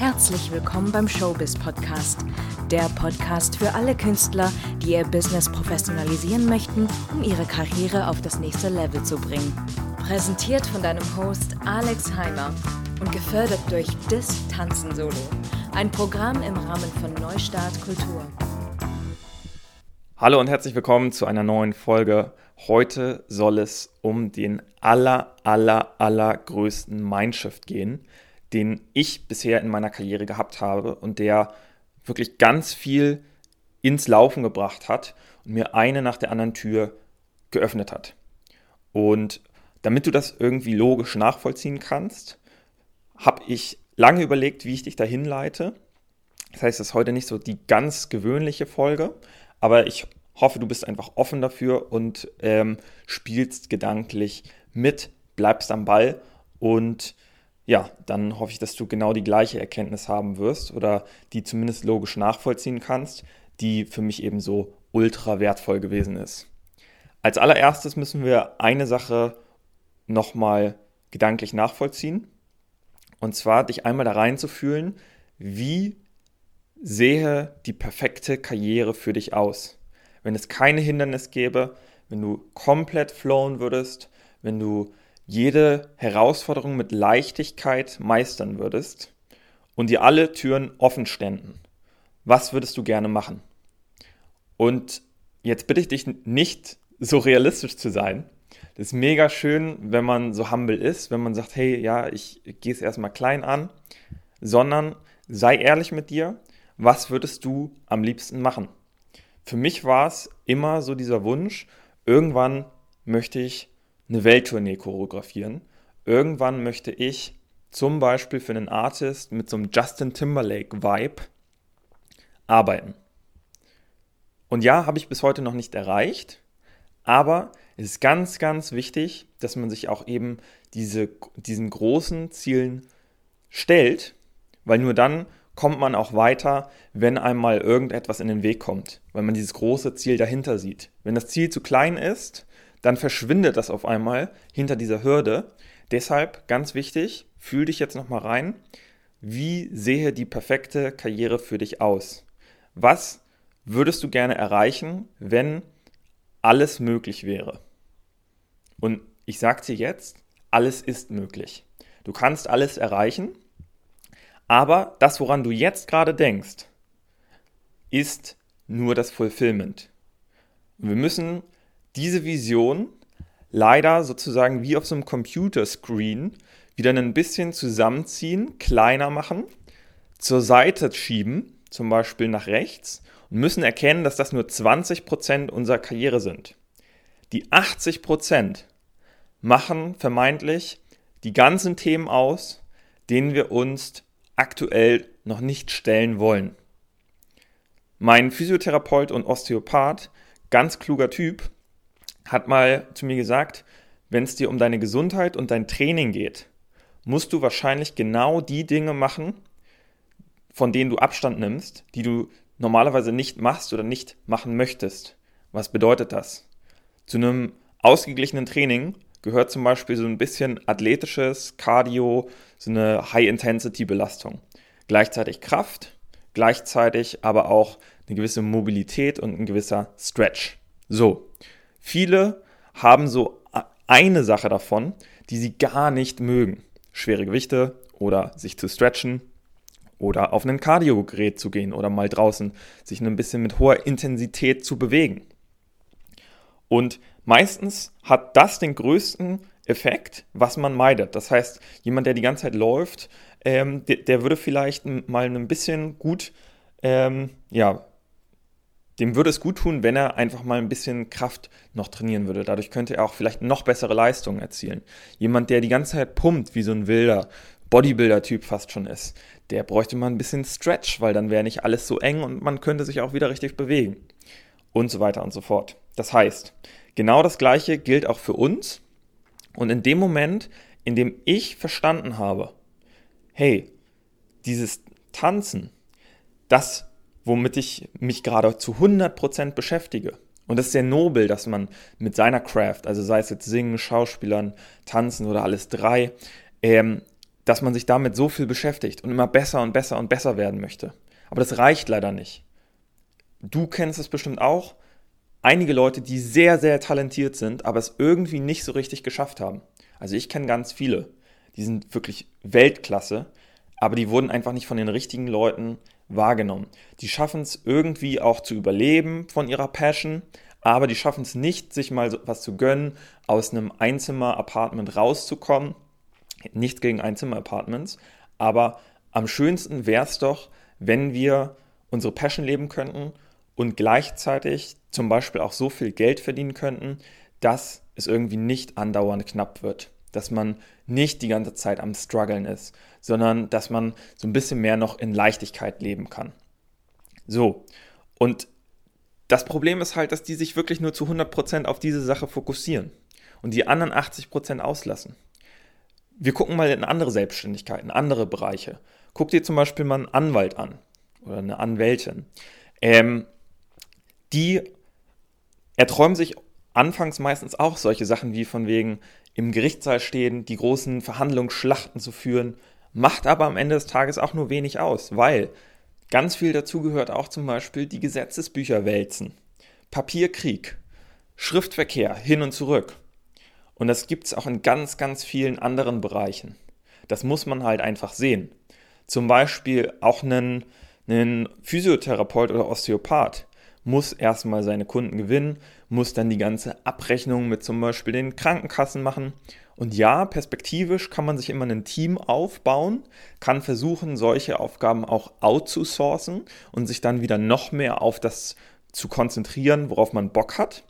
Herzlich willkommen beim Showbiz Podcast. Der Podcast für alle Künstler, die ihr Business professionalisieren möchten, um ihre Karriere auf das nächste Level zu bringen. Präsentiert von deinem Host Alex Heimer und gefördert durch Dis Tanzen Solo. Ein Programm im Rahmen von Neustart Kultur. Hallo und herzlich willkommen zu einer neuen Folge. Heute soll es um den aller, aller, allergrößten Mindshift gehen, den ich bisher in meiner Karriere gehabt habe und der wirklich ganz viel ins Laufen gebracht hat und mir eine nach der anderen Tür geöffnet hat. Und damit du das irgendwie logisch nachvollziehen kannst, habe ich lange überlegt, wie ich dich dahin leite. Das heißt, es ist heute nicht so die ganz gewöhnliche Folge, aber ich hoffe, du bist einfach offen dafür und ähm, spielst gedanklich mit, bleibst am Ball und ja, dann hoffe ich, dass du genau die gleiche Erkenntnis haben wirst oder die zumindest logisch nachvollziehen kannst, die für mich eben so ultra wertvoll gewesen ist. Als allererstes müssen wir eine Sache nochmal gedanklich nachvollziehen. Und zwar dich einmal da reinzufühlen, wie sehe die perfekte Karriere für dich aus? Wenn es keine Hindernis gäbe, wenn du komplett flowen würdest, wenn du jede Herausforderung mit Leichtigkeit meistern würdest und dir alle Türen offen ständen, was würdest du gerne machen? Und jetzt bitte ich dich nicht so realistisch zu sein. Das ist mega schön, wenn man so humble ist, wenn man sagt, hey, ja, ich gehe es erstmal klein an, sondern sei ehrlich mit dir, was würdest du am liebsten machen? Für mich war es immer so dieser Wunsch, irgendwann möchte ich eine Welttournee choreografieren. Irgendwann möchte ich zum Beispiel für einen Artist mit so einem Justin Timberlake-Vibe arbeiten. Und ja, habe ich bis heute noch nicht erreicht, aber es ist ganz, ganz wichtig, dass man sich auch eben diese, diesen großen Zielen stellt, weil nur dann kommt man auch weiter, wenn einmal irgendetwas in den Weg kommt, weil man dieses große Ziel dahinter sieht. Wenn das Ziel zu klein ist, dann verschwindet das auf einmal hinter dieser Hürde. Deshalb ganz wichtig, fühl dich jetzt nochmal rein. Wie sehe die perfekte Karriere für dich aus? Was würdest du gerne erreichen, wenn alles möglich wäre? Und ich sage dir jetzt, alles ist möglich. Du kannst alles erreichen, aber das, woran du jetzt gerade denkst, ist nur das Fulfillment. Wir müssen diese Vision leider sozusagen wie auf so einem Computerscreen wieder ein bisschen zusammenziehen, kleiner machen, zur Seite schieben, zum Beispiel nach rechts, und müssen erkennen, dass das nur 20% unserer Karriere sind. Die 80% machen vermeintlich die ganzen Themen aus, denen wir uns aktuell noch nicht stellen wollen. Mein Physiotherapeut und Osteopath, ganz kluger Typ, hat mal zu mir gesagt, wenn es dir um deine Gesundheit und dein Training geht, musst du wahrscheinlich genau die Dinge machen, von denen du Abstand nimmst, die du normalerweise nicht machst oder nicht machen möchtest. Was bedeutet das? Zu einem ausgeglichenen Training gehört zum Beispiel so ein bisschen athletisches Cardio, so eine High-Intensity-Belastung. Gleichzeitig Kraft, gleichzeitig aber auch eine gewisse Mobilität und ein gewisser Stretch. So, Viele haben so eine Sache davon, die sie gar nicht mögen. Schwere Gewichte oder sich zu stretchen oder auf ein Kardiogerät zu gehen oder mal draußen sich ein bisschen mit hoher Intensität zu bewegen. Und meistens hat das den größten Effekt, was man meidet. Das heißt, jemand, der die ganze Zeit läuft, ähm, der, der, würde vielleicht mal ein bisschen gut ähm, ja, dem würde es gut tun, wenn er einfach mal ein bisschen Kraft noch trainieren würde. Dadurch könnte er auch vielleicht noch bessere Leistungen erzielen. Jemand, der die ganze Zeit pumpt, wie so ein wilder Bodybuilder-Typ fast schon ist, der bräuchte mal ein bisschen Stretch, weil dann wäre nicht alles so eng und man könnte sich auch wieder richtig bewegen. Und so weiter und so fort. Das heißt, genau das Gleiche gilt auch für uns. Und in dem Moment, in dem ich verstanden habe, hey, dieses Tanzen, das womit ich mich gerade zu 100% beschäftige. Und das ist sehr nobel, dass man mit seiner Craft, also sei es jetzt Singen, Schauspielern, Tanzen oder alles drei, ähm, dass man sich damit so viel beschäftigt und immer besser und besser und besser werden möchte. Aber das reicht leider nicht. Du kennst es bestimmt auch. Einige Leute, die sehr, sehr talentiert sind, aber es irgendwie nicht so richtig geschafft haben. Also ich kenne ganz viele. Die sind wirklich Weltklasse, aber die wurden einfach nicht von den richtigen Leuten wahrgenommen. Die schaffen es irgendwie auch zu überleben von ihrer Passion, aber die schaffen es nicht, sich mal was zu gönnen, aus einem Einzimmer-Apartment rauszukommen. Nichts gegen Einzimmer-Apartments, aber am schönsten wäre es doch, wenn wir unsere Passion leben könnten und gleichzeitig zum Beispiel auch so viel Geld verdienen könnten, dass es irgendwie nicht andauernd knapp wird. Dass man nicht die ganze Zeit am Struggeln ist, sondern dass man so ein bisschen mehr noch in Leichtigkeit leben kann. So, und das Problem ist halt, dass die sich wirklich nur zu 100% auf diese Sache fokussieren und die anderen 80% auslassen. Wir gucken mal in andere Selbstständigkeiten, andere Bereiche. Guck dir zum Beispiel mal einen Anwalt an oder eine Anwältin. Ähm, die erträumen sich anfangs meistens auch solche Sachen wie von wegen im Gerichtssaal stehen, die großen Verhandlungsschlachten zu führen, macht aber am Ende des Tages auch nur wenig aus, weil Ganz viel dazu gehört auch zum Beispiel die Gesetzesbücher wälzen, Papierkrieg, Schriftverkehr hin und zurück. Und das gibt es auch in ganz, ganz vielen anderen Bereichen. Das muss man halt einfach sehen. Zum Beispiel auch einen, einen Physiotherapeut oder Osteopath muss erstmal seine Kunden gewinnen, muss dann die ganze Abrechnung mit zum Beispiel den Krankenkassen machen und ja, perspektivisch kann man sich immer ein Team aufbauen, kann versuchen, solche Aufgaben auch outzusourcen und sich dann wieder noch mehr auf das zu konzentrieren, worauf man Bock hat.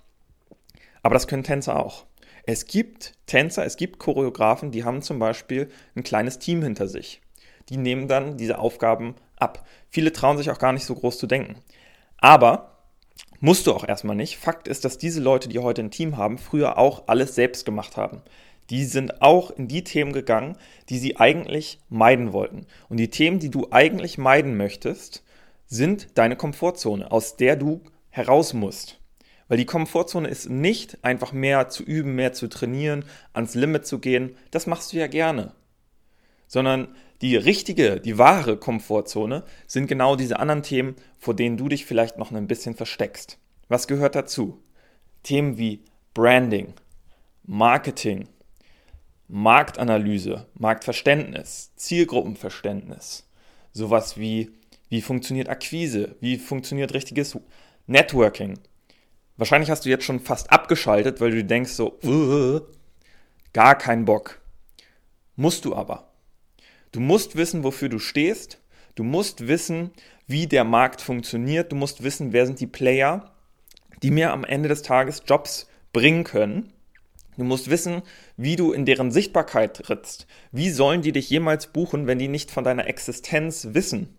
Aber das können Tänzer auch. Es gibt Tänzer, es gibt Choreografen, die haben zum Beispiel ein kleines Team hinter sich. Die nehmen dann diese Aufgaben ab. Viele trauen sich auch gar nicht so groß zu denken. Aber musst du auch erstmal nicht. Fakt ist, dass diese Leute, die heute ein Team haben, früher auch alles selbst gemacht haben die sind auch in die Themen gegangen, die sie eigentlich meiden wollten. Und die Themen, die du eigentlich meiden möchtest, sind deine Komfortzone, aus der du heraus musst. Weil die Komfortzone ist nicht einfach mehr zu üben, mehr zu trainieren, ans Limit zu gehen. Das machst du ja gerne. Sondern die richtige, die wahre Komfortzone sind genau diese anderen Themen, vor denen du dich vielleicht noch ein bisschen versteckst. Was gehört dazu? Themen wie Branding, Marketing, Marktanalyse, Marktverständnis, Zielgruppenverständnis, sowas wie, wie funktioniert Akquise, wie funktioniert richtiges Networking. Wahrscheinlich hast du jetzt schon fast abgeschaltet, weil du denkst so, uh, gar keinen Bock. Musst du aber. Du musst wissen, wofür du stehst. Du musst wissen, wie der Markt funktioniert. Du musst wissen, wer sind die Player, die mir am Ende des Tages Jobs bringen können. Du musst wissen, wie du in deren Sichtbarkeit trittst. Wie sollen die dich jemals buchen, wenn die nicht von deiner Existenz wissen?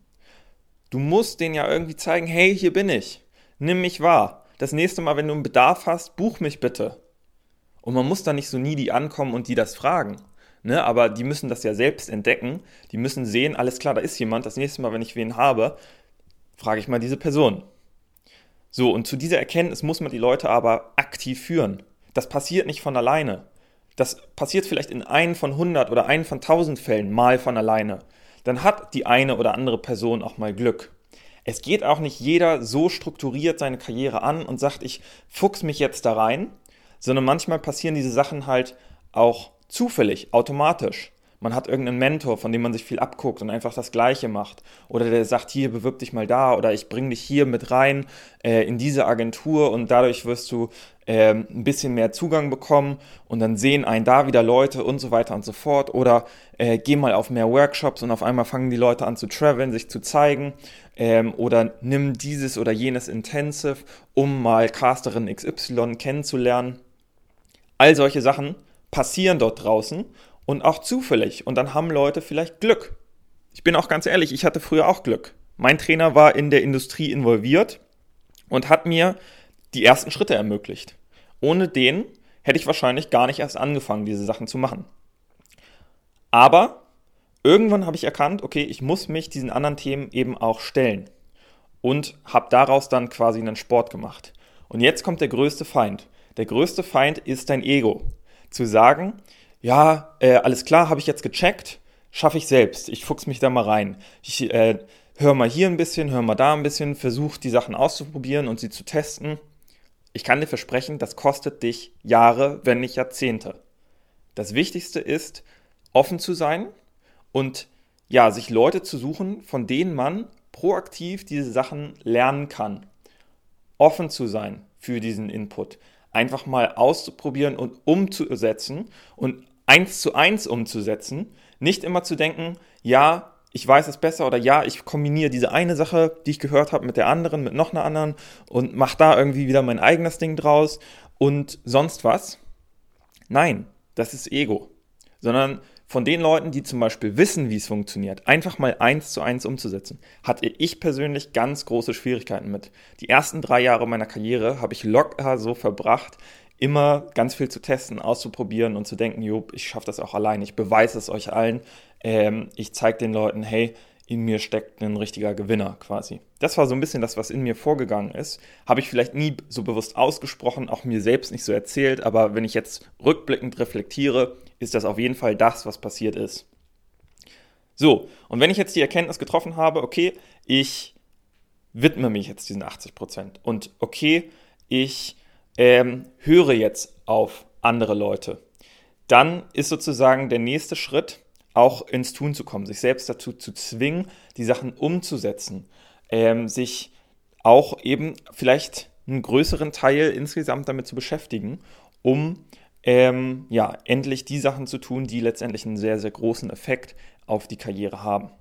Du musst denen ja irgendwie zeigen, hey, hier bin ich. Nimm mich wahr. Das nächste Mal, wenn du einen Bedarf hast, buch mich bitte. Und man muss da nicht so nie die ankommen und die das fragen. Ne? Aber die müssen das ja selbst entdecken. Die müssen sehen, alles klar, da ist jemand. Das nächste Mal, wenn ich wen habe, frage ich mal diese Person. So, und zu dieser Erkenntnis muss man die Leute aber aktiv führen. Das passiert nicht von alleine. Das passiert vielleicht in einen von 100 oder einen von 1000 Fällen mal von alleine. Dann hat die eine oder andere Person auch mal Glück. Es geht auch nicht jeder so strukturiert seine Karriere an und sagt, ich fuchs mich jetzt da rein, sondern manchmal passieren diese Sachen halt auch zufällig, automatisch. Man hat irgendeinen Mentor, von dem man sich viel abguckt und einfach das Gleiche macht. Oder der sagt, hier, bewirb dich mal da oder ich bringe dich hier mit rein äh, in diese Agentur und dadurch wirst du äh, ein bisschen mehr Zugang bekommen und dann sehen einen da wieder Leute und so weiter und so fort. Oder äh, geh mal auf mehr Workshops und auf einmal fangen die Leute an zu traveln, sich zu zeigen. Ähm, oder nimm dieses oder jenes Intensive, um mal Casterin XY kennenzulernen. All solche Sachen passieren dort draußen und auch zufällig. Und dann haben Leute vielleicht Glück. Ich bin auch ganz ehrlich, ich hatte früher auch Glück. Mein Trainer war in der Industrie involviert und hat mir die ersten Schritte ermöglicht. Ohne den hätte ich wahrscheinlich gar nicht erst angefangen, diese Sachen zu machen. Aber irgendwann habe ich erkannt, okay, ich muss mich diesen anderen Themen eben auch stellen. Und habe daraus dann quasi einen Sport gemacht. Und jetzt kommt der größte Feind. Der größte Feind ist dein Ego. Zu sagen, ja, äh, alles klar, habe ich jetzt gecheckt, schaffe ich selbst. Ich fuchs mich da mal rein. Ich äh, höre mal hier ein bisschen, höre mal da ein bisschen, versuche die Sachen auszuprobieren und sie zu testen. Ich kann dir versprechen, das kostet dich Jahre, wenn nicht Jahrzehnte. Das Wichtigste ist, offen zu sein und ja, sich Leute zu suchen, von denen man proaktiv diese Sachen lernen kann. Offen zu sein für diesen Input. Einfach mal auszuprobieren und umzusetzen und eins zu eins umzusetzen. Nicht immer zu denken, ja, ich weiß es besser oder ja, ich kombiniere diese eine Sache, die ich gehört habe, mit der anderen, mit noch einer anderen und mache da irgendwie wieder mein eigenes Ding draus und sonst was. Nein, das ist Ego. Sondern von den Leuten, die zum Beispiel wissen, wie es funktioniert, einfach mal eins zu eins umzusetzen, hatte ich persönlich ganz große Schwierigkeiten mit. Die ersten drei Jahre meiner Karriere habe ich locker so verbracht, immer ganz viel zu testen, auszuprobieren und zu denken, jo, ich schaffe das auch allein, ich beweise es euch allen, ähm, ich zeige den Leuten, hey, in mir steckt ein richtiger Gewinner quasi. Das war so ein bisschen das, was in mir vorgegangen ist. Habe ich vielleicht nie so bewusst ausgesprochen, auch mir selbst nicht so erzählt, aber wenn ich jetzt rückblickend reflektiere, ist das auf jeden Fall das, was passiert ist. So, und wenn ich jetzt die Erkenntnis getroffen habe, okay, ich widme mich jetzt diesen 80 Prozent und okay, ich ähm, höre jetzt auf andere Leute, dann ist sozusagen der nächste Schritt, auch ins Tun zu kommen, sich selbst dazu zu zwingen, die Sachen umzusetzen, ähm, sich auch eben vielleicht einen größeren Teil insgesamt damit zu beschäftigen, um ähm, ja, endlich die Sachen zu tun, die letztendlich einen sehr, sehr großen Effekt auf die Karriere haben.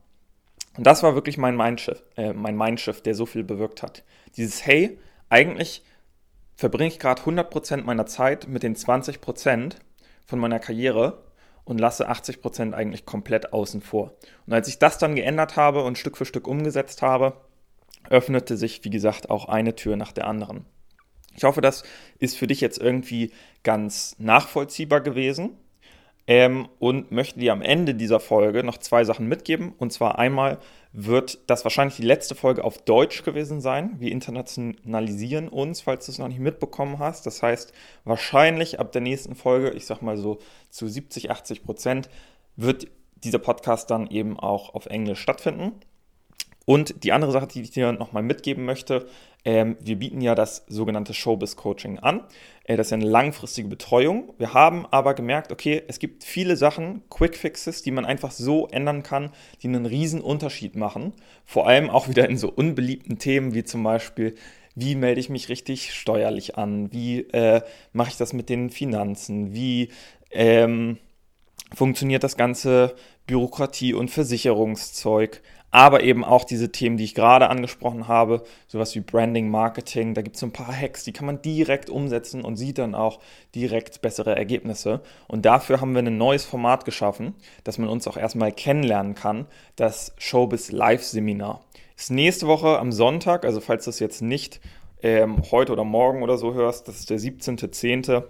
Und das war wirklich mein Mindshift, äh, mein Mindshift, der so viel bewirkt hat. Dieses Hey, eigentlich verbringe ich gerade 100% meiner Zeit mit den 20% von meiner Karriere und lasse 80 Prozent eigentlich komplett außen vor. Und als ich das dann geändert habe und Stück für Stück umgesetzt habe, öffnete sich, wie gesagt, auch eine Tür nach der anderen. Ich hoffe, das ist für dich jetzt irgendwie ganz nachvollziehbar gewesen ähm, und möchte dir am Ende dieser Folge noch zwei Sachen mitgeben. Und zwar einmal wird das wahrscheinlich die letzte Folge auf Deutsch gewesen sein. Wir internationalisieren uns, falls du es noch nicht mitbekommen hast. Das heißt, wahrscheinlich ab der nächsten Folge, ich sag mal so zu 70, 80 Prozent, wird dieser Podcast dann eben auch auf Englisch stattfinden. Und die andere Sache, die ich dir nochmal mitgeben möchte, ähm, wir bieten ja das sogenannte Showbiz-Coaching an. Äh, das ist eine langfristige Betreuung. Wir haben aber gemerkt, okay, es gibt viele Sachen, Quick Fixes, die man einfach so ändern kann, die einen riesen Unterschied machen. Vor allem auch wieder in so unbeliebten Themen wie zum Beispiel, wie melde ich mich richtig steuerlich an? Wie äh, mache ich das mit den Finanzen? Wie ähm, funktioniert das ganze Bürokratie- und Versicherungszeug? Aber eben auch diese Themen, die ich gerade angesprochen habe, sowas wie Branding, Marketing, da gibt es so ein paar Hacks, die kann man direkt umsetzen und sieht dann auch direkt bessere Ergebnisse. Und dafür haben wir ein neues Format geschaffen, dass man uns auch erstmal kennenlernen kann, das Showbiz Live Seminar. Ist nächste Woche am Sonntag, also falls du es jetzt nicht ähm, heute oder morgen oder so hörst, das ist der 17.10.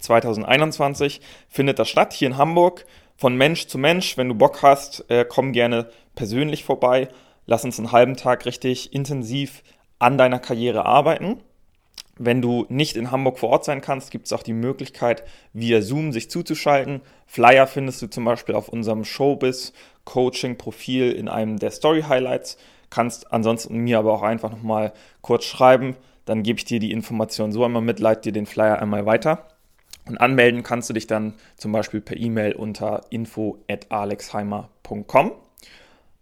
2021 findet das statt hier in Hamburg von Mensch zu Mensch. Wenn du Bock hast, äh, komm gerne persönlich vorbei. Lass uns einen halben Tag richtig intensiv an deiner Karriere arbeiten. Wenn du nicht in Hamburg vor Ort sein kannst, gibt es auch die Möglichkeit, via Zoom sich zuzuschalten. Flyer findest du zum Beispiel auf unserem Showbiz-Coaching-Profil in einem der Story-Highlights. Kannst ansonsten mir aber auch einfach nochmal kurz schreiben. Dann gebe ich dir die Information so einmal mit, leite dir den Flyer einmal weiter. Und anmelden kannst du dich dann zum Beispiel per E-Mail unter info.alexheimer.com.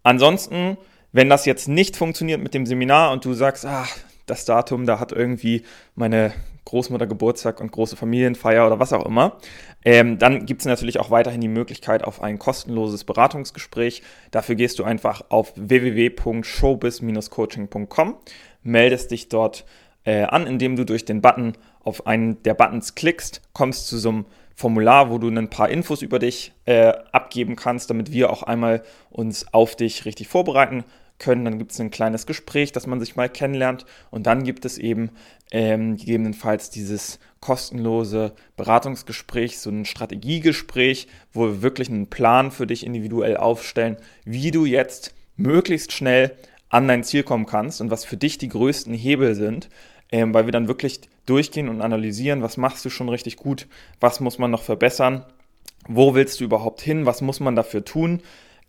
Ansonsten, wenn das jetzt nicht funktioniert mit dem Seminar und du sagst, ach, das Datum, da hat irgendwie meine Großmutter Geburtstag und große Familienfeier oder was auch immer, ähm, dann gibt es natürlich auch weiterhin die Möglichkeit auf ein kostenloses Beratungsgespräch. Dafür gehst du einfach auf www.showbiz-coaching.com, meldest dich dort äh, an, indem du durch den Button auf einen der Buttons klickst, kommst zu so einem Formular, wo du ein paar Infos über dich äh, abgeben kannst, damit wir auch einmal uns auf dich richtig vorbereiten können. Dann gibt es ein kleines Gespräch, dass man sich mal kennenlernt und dann gibt es eben ähm, gegebenenfalls dieses kostenlose Beratungsgespräch, so ein Strategiegespräch, wo wir wirklich einen Plan für dich individuell aufstellen, wie du jetzt möglichst schnell an dein Ziel kommen kannst und was für dich die größten Hebel sind, ähm, weil wir dann wirklich durchgehen und analysieren, was machst du schon richtig gut, was muss man noch verbessern, wo willst du überhaupt hin, was muss man dafür tun,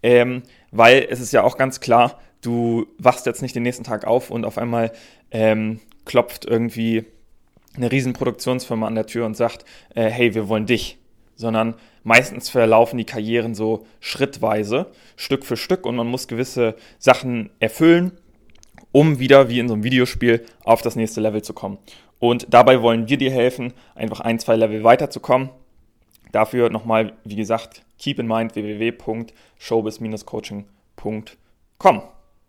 ähm, weil es ist ja auch ganz klar, du wachst jetzt nicht den nächsten Tag auf und auf einmal ähm, klopft irgendwie eine Riesenproduktionsfirma an der Tür und sagt, äh, hey, wir wollen dich, sondern meistens verlaufen die Karrieren so schrittweise, Stück für Stück und man muss gewisse Sachen erfüllen, um wieder wie in so einem Videospiel auf das nächste Level zu kommen. Und dabei wollen wir dir helfen, einfach ein, zwei Level weiterzukommen. Dafür nochmal, wie gesagt, keep in mind www.showbiz-coaching.com.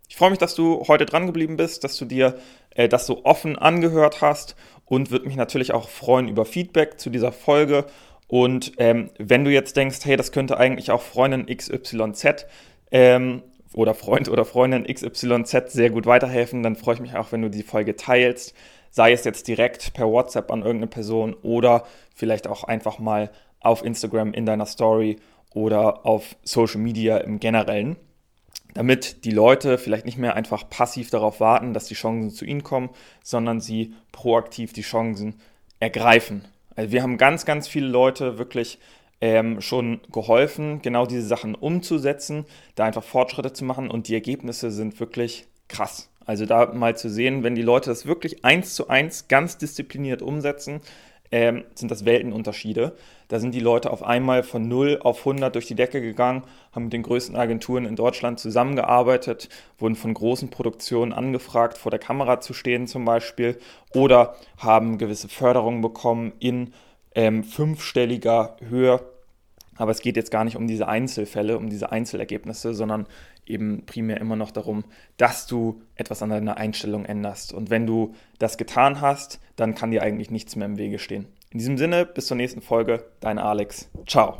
Ich freue mich, dass du heute dran geblieben bist, dass du dir äh, das so offen angehört hast und würde mich natürlich auch freuen über Feedback zu dieser Folge. Und ähm, wenn du jetzt denkst, hey, das könnte eigentlich auch Freundin XYZ ähm, oder Freund oder Freundin XYZ sehr gut weiterhelfen, dann freue ich mich auch, wenn du die Folge teilst. Sei es jetzt direkt per WhatsApp an irgendeine Person oder vielleicht auch einfach mal auf Instagram in deiner Story oder auf Social Media im Generellen damit die Leute vielleicht nicht mehr einfach passiv darauf warten, dass die Chancen zu ihnen kommen, sondern sie proaktiv die Chancen ergreifen. Also wir haben ganz, ganz viele Leute wirklich ähm, schon geholfen, genau diese Sachen umzusetzen, da einfach Fortschritte zu machen und die Ergebnisse sind wirklich krass. Also da mal zu sehen, wenn die Leute das wirklich eins zu eins ganz diszipliniert umsetzen, ähm, sind das Weltenunterschiede. Da sind die Leute auf einmal von 0 auf 100 durch die Decke gegangen, haben mit den größten Agenturen in Deutschland zusammengearbeitet, wurden von großen Produktionen angefragt, vor der Kamera zu stehen zum Beispiel, oder haben gewisse Förderungen bekommen in ähm, fünfstelliger Höhe. Aber es geht jetzt gar nicht um diese Einzelfälle, um diese Einzelergebnisse, sondern eben primär immer noch darum, dass du etwas an deiner Einstellung änderst. Und wenn du das getan hast, dann kann dir eigentlich nichts mehr im Wege stehen. In diesem Sinne, bis zur nächsten Folge, dein Alex. Ciao.